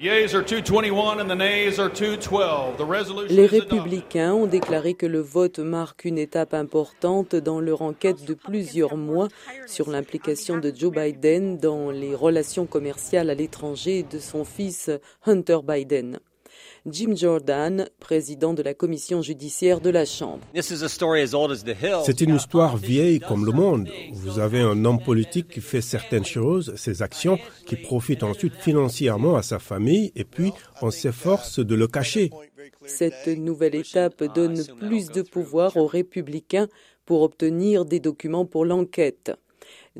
Les républicains ont déclaré que le vote marque une étape importante dans leur enquête de plusieurs mois sur l'implication de Joe Biden dans les relations commerciales à l'étranger de son fils Hunter Biden. Jim Jordan, président de la commission judiciaire de la Chambre. C'est une histoire vieille comme le monde. Vous avez un homme politique qui fait certaines choses, ses actions, qui profitent ensuite financièrement à sa famille, et puis on s'efforce de le cacher. Cette nouvelle étape donne plus de pouvoir aux républicains pour obtenir des documents pour l'enquête.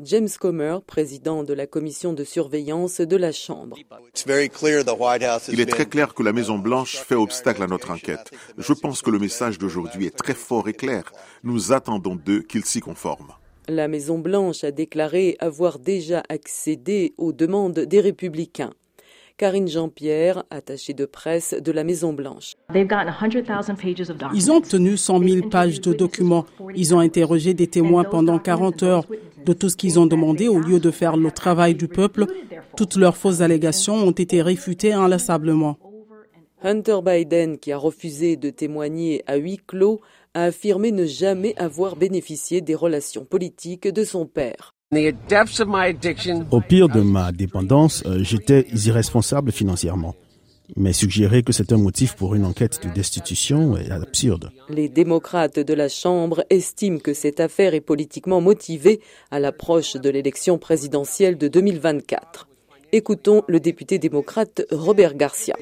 James Comer, président de la commission de surveillance de la Chambre. Il est très clair que la Maison-Blanche fait obstacle à notre enquête. Je pense que le message d'aujourd'hui est très fort et clair. Nous attendons d'eux qu'ils s'y conforment. La Maison-Blanche a déclaré avoir déjà accédé aux demandes des républicains. Karine Jean-Pierre, attachée de presse de la Maison-Blanche. Ils ont obtenu 100 000 pages de documents. Ils ont interrogé des témoins pendant 40 heures. De tout ce qu'ils ont demandé, au lieu de faire le travail du peuple, toutes leurs fausses allégations ont été réfutées inlassablement. Hunter Biden, qui a refusé de témoigner à huis clos, a affirmé ne jamais avoir bénéficié des relations politiques de son père. Au pire de ma dépendance, euh, j'étais irresponsable financièrement. Mais suggérer que c'est un motif pour une enquête de destitution est absurde. Les démocrates de la Chambre estiment que cette affaire est politiquement motivée à l'approche de l'élection présidentielle de 2024. Écoutons le député démocrate Robert Garcia.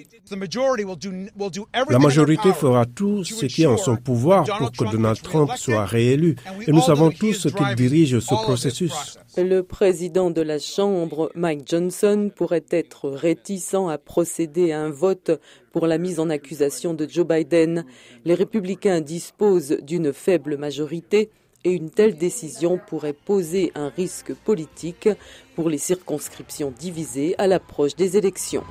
La majorité fera tout ce qui est en son pouvoir pour que Donald Trump soit réélu. Et nous savons tous qu'il dirige ce processus. Le président de la Chambre, Mike Johnson, pourrait être réticent à procéder à un vote pour la mise en accusation de Joe Biden. Les républicains disposent d'une faible majorité et une telle décision pourrait poser un risque politique pour les circonscriptions divisées à l'approche des élections.